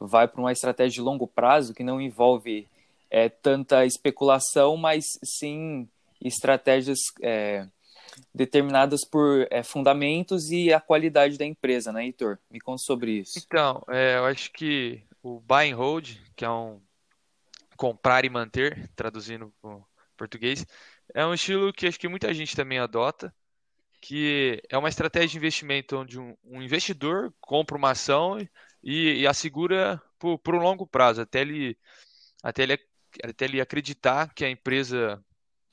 vai para uma estratégia de longo prazo que não envolve é, tanta especulação, mas sim estratégias é, determinadas por é, fundamentos e a qualidade da empresa, né, Heitor? Me conta sobre isso. Então, é, eu acho que o buy and hold, que é um comprar e manter, traduzindo para português, é um estilo que acho que muita gente também adota, que é uma estratégia de investimento onde um, um investidor compra uma ação e, e assegura por, por, um longo prazo, até ele, até, ele, até ele acreditar que a empresa,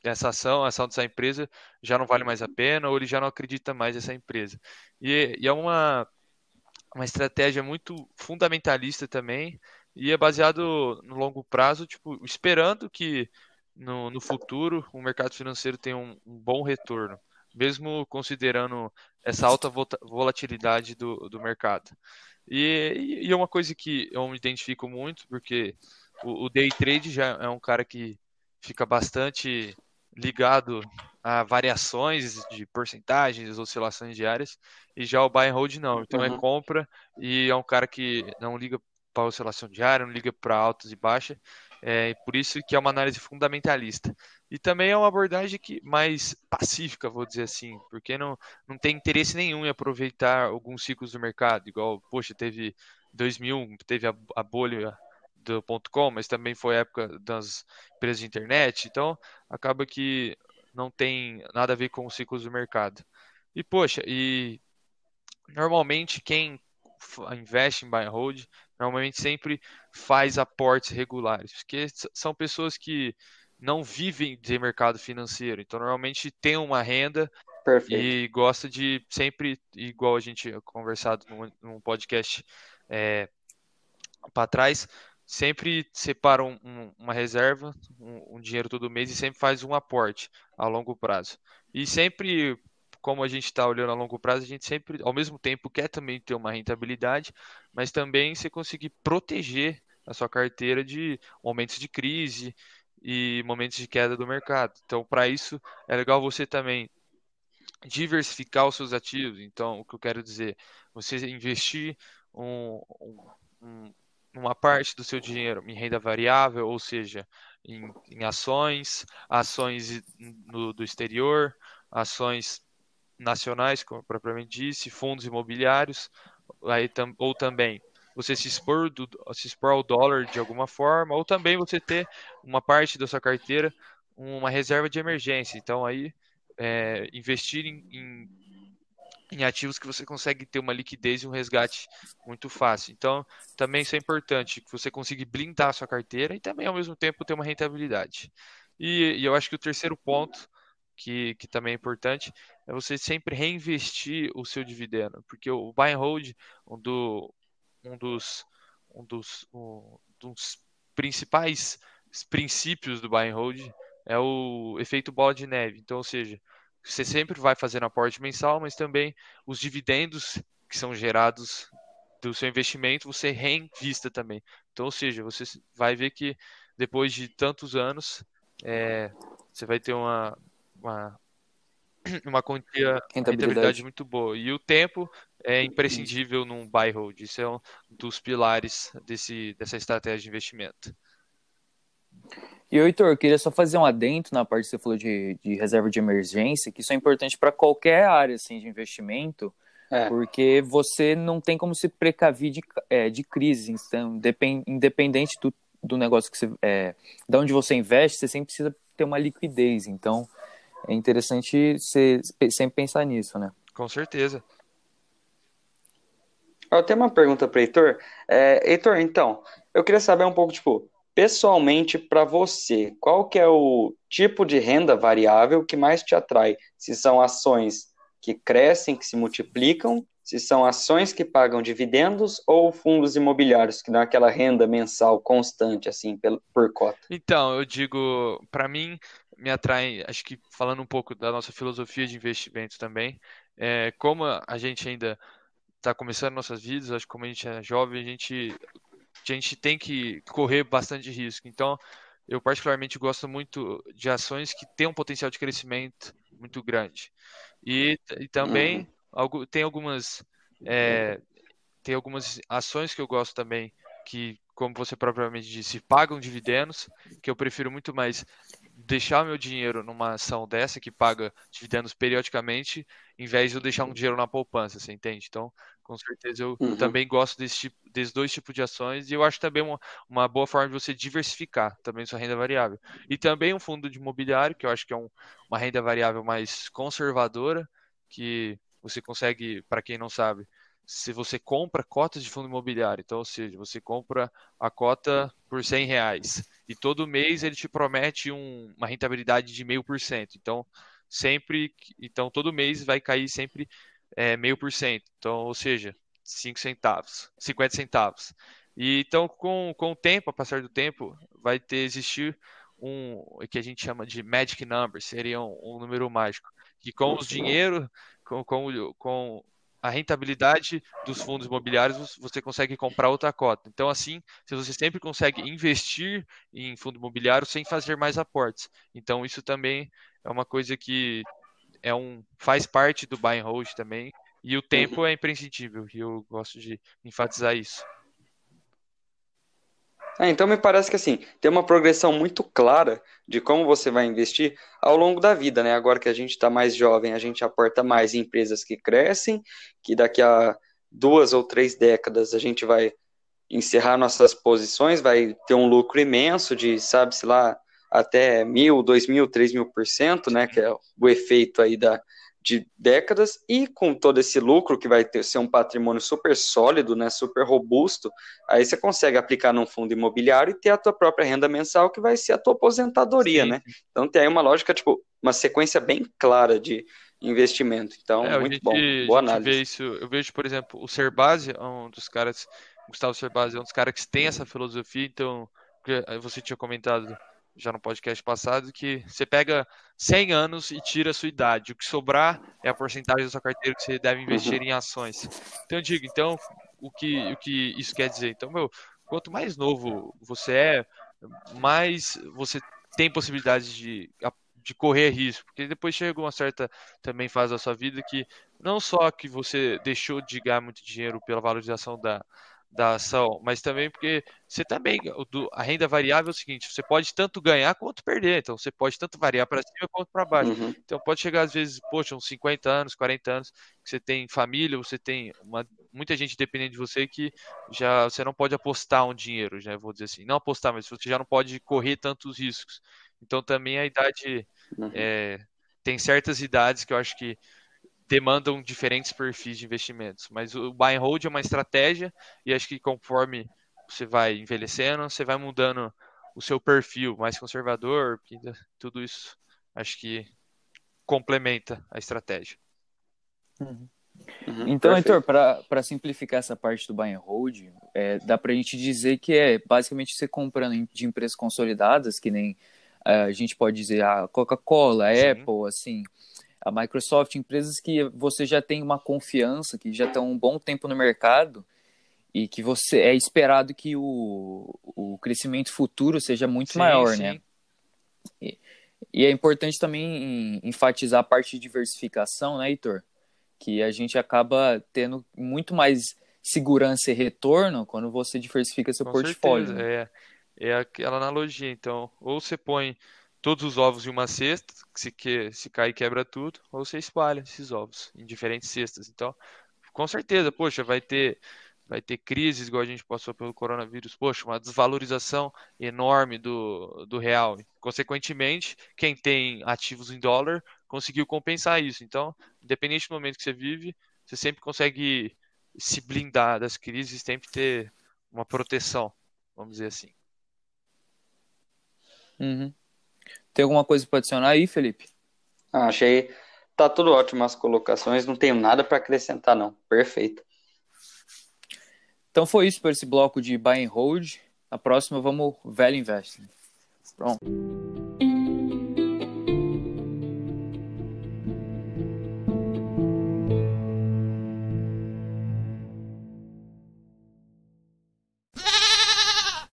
essa ação, a ação dessa empresa já não vale mais a pena ou ele já não acredita mais nessa empresa. E, e é uma, uma estratégia muito fundamentalista também e é baseado no longo prazo, tipo, esperando que no, no futuro o mercado financeiro tenha um, um bom retorno mesmo considerando essa alta volatilidade do, do mercado. E, e é uma coisa que eu me identifico muito, porque o, o day trade já é um cara que fica bastante ligado a variações de porcentagens, oscilações diárias, e já o buy and hold não. Então é uhum. é compra e é um cara que não liga para oscilação diária, não liga para altas e baixas, é por isso que é uma análise fundamentalista. E também é uma abordagem que mais pacífica, vou dizer assim, porque não, não tem interesse nenhum em aproveitar alguns ciclos do mercado, igual, poxa, teve 2000, teve a, a bolha do ponto .com, mas também foi a época das empresas de internet, então acaba que não tem nada a ver com os ciclos do mercado. E poxa, e normalmente quem investe em buy and hold normalmente sempre faz aportes regulares, porque são pessoas que não vivem de mercado financeiro, então normalmente tem uma renda Perfeito. e gosta de sempre, igual a gente conversado num, num podcast é, para trás, sempre separa um, um, uma reserva, um, um, dinheiro todo mês e sempre faz um aporte a longo prazo. E sempre como a gente está olhando a longo prazo, a gente sempre, ao mesmo tempo, quer também ter uma rentabilidade, mas também você conseguir proteger a sua carteira de momentos de crise e momentos de queda do mercado. Então, para isso, é legal você também diversificar os seus ativos. Então, o que eu quero dizer, você investir um, um, uma parte do seu dinheiro em renda variável, ou seja, em, em ações, ações no, do exterior, ações nacionais, como propriamente disse, fundos imobiliários, aí, ou também você se expor, do, se expor ao dólar de alguma forma, ou também você ter uma parte da sua carteira, uma reserva de emergência. Então aí é, investir em, em, em, ativos que você consegue ter uma liquidez e um resgate muito fácil. Então também isso é importante, que você consiga blindar a sua carteira e também ao mesmo tempo ter uma rentabilidade. E, e eu acho que o terceiro ponto que, que também é importante, é você sempre reinvestir o seu dividendo, porque o buy and hold, do, um dos, um dos, um dos principais princípios do buy and hold é o efeito bola de neve. Então, ou seja, você sempre vai fazendo aporte mensal, mas também os dividendos que são gerados do seu investimento, você reinvista também. Então, ou seja, você vai ver que depois de tantos anos, é, você vai ter uma, uma, uma quantia rentabilidade. rentabilidade muito boa. E o tempo é imprescindível num buy hold. Isso é um dos pilares desse, dessa estratégia de investimento. E, Heitor, eu queria só fazer um adendo na parte que você falou de, de reserva de emergência, que isso é importante para qualquer área assim, de investimento, é. porque você não tem como se precaver de, é, de crise. Então, independente do, do negócio que você. É, de onde você investe, você sempre precisa ter uma liquidez. Então, é interessante você sempre pensar nisso, né? Com certeza. Eu tenho uma pergunta para Heitor. É, Heitor, então, eu queria saber um pouco, tipo, pessoalmente para você, qual que é o tipo de renda variável que mais te atrai? Se são ações que crescem, que se multiplicam, se são ações que pagam dividendos ou fundos imobiliários que dão aquela renda mensal constante, assim, por cota? Então, eu digo, para mim, me atrai, acho que falando um pouco da nossa filosofia de investimento também, é, como a gente ainda está começando nossas vidas, acho que como a gente é jovem, a gente, a gente tem que correr bastante risco. Então, eu particularmente gosto muito de ações que têm um potencial de crescimento muito grande. E, e também algo, tem algumas é, tem algumas ações que eu gosto também, que, como você propriamente disse, pagam dividendos, que eu prefiro muito mais deixar meu dinheiro numa ação dessa que paga dividendos periodicamente, em vez de eu deixar um dinheiro na poupança, você entende? Então, com certeza eu uhum. também gosto desse tipo, desses dois tipos de ações e eu acho também uma, uma boa forma de você diversificar também sua renda variável. E também um fundo de imobiliário, que eu acho que é um, uma renda variável mais conservadora, que você consegue, para quem não sabe, se você compra cotas de fundo imobiliário, então, ou seja, você compra a cota por 100 reais e todo mês ele te promete um, uma rentabilidade de meio por cento. Então, sempre, então todo mês vai cair sempre é, meio por cento. Então, ou seja, 5 centavos, 50 centavos. E então, com, com o tempo, a passar do tempo, vai ter existir um que a gente chama de magic number, seria um, um número mágico, que com os dinheiro, com, com, com a rentabilidade dos fundos imobiliários, você consegue comprar outra cota. Então, assim, você sempre consegue investir em fundo imobiliário sem fazer mais aportes. Então, isso também é uma coisa que é um faz parte do buy and hold também. E o tempo é imprescindível, e eu gosto de enfatizar isso. É, então me parece que assim, tem uma progressão muito clara de como você vai investir ao longo da vida, né? Agora que a gente está mais jovem, a gente aporta mais em empresas que crescem, que daqui a duas ou três décadas a gente vai encerrar nossas posições, vai ter um lucro imenso de, sabe-se lá, até mil, dois mil, três mil por cento, né? Que é o efeito aí da, de décadas e com todo esse lucro que vai ter ser um patrimônio super sólido, né, super robusto, aí você consegue aplicar num fundo imobiliário e ter a tua própria renda mensal que vai ser a tua aposentadoria, Sim. né? Então tem aí uma lógica tipo uma sequência bem clara de investimento. Então é, muito gente, bom, boa análise. Isso, eu vejo, por exemplo, o Serbase é um dos caras, Gustavo Serbase é um dos caras que tem essa filosofia, então você tinha comentado já no podcast passado, que você pega 100 anos e tira a sua idade. O que sobrar é a porcentagem da sua carteira que você deve investir uhum. em ações. Então eu digo, então, o que, o que isso quer dizer? Então, meu, quanto mais novo você é, mais você tem possibilidade de, de correr risco. Porque depois chega uma certa também fase da sua vida que não só que você deixou de ganhar muito dinheiro pela valorização da, da ação, mas também porque você também a renda variável é o seguinte, você pode tanto ganhar quanto perder, então você pode tanto variar para cima quanto para baixo. Uhum. Então pode chegar às vezes, poxa, uns 50 anos, 40 anos, que você tem família, você tem uma, muita gente dependendo de você que já você não pode apostar um dinheiro, já vou dizer assim, não apostar, mas você já não pode correr tantos riscos. Então também a idade uhum. é, tem certas idades que eu acho que demandam diferentes perfis de investimentos. Mas o buy and hold é uma estratégia e acho que conforme você vai envelhecendo, você vai mudando o seu perfil mais conservador, tudo isso acho que complementa a estratégia. Uhum. Uhum, então, Heitor, para simplificar essa parte do buy and hold, é, dá para a gente dizer que é basicamente você comprando de empresas consolidadas, que nem é, a gente pode dizer a Coca-Cola, a Apple, assim, a Microsoft, empresas que você já tem uma confiança, que já estão um bom tempo no mercado e que você é esperado que o, o crescimento futuro seja muito sim, maior, sim. né? E, e, é importante também enfatizar a parte de diversificação, né, Heitor? Que a gente acaba tendo muito mais segurança e retorno quando você diversifica seu Com portfólio. Certeza, né? é, é aquela analogia, então, ou você põe todos os ovos em uma cesta, se, que, se cai quebra tudo, ou você espalha esses ovos em diferentes cestas. Então, com certeza, poxa, vai ter vai ter crises igual a gente passou pelo coronavírus, poxa, uma desvalorização enorme do, do real. Consequentemente, quem tem ativos em dólar conseguiu compensar isso. Então, independente do momento que você vive, você sempre consegue se blindar das crises, sempre ter uma proteção, vamos dizer assim. Uhum. Tem alguma coisa para adicionar aí, Felipe? Ah, achei. Tá tudo ótimo as colocações, não tenho nada para acrescentar, não. Perfeito. Então foi isso para esse bloco de buy and hold. A próxima vamos velho investing. Pronto.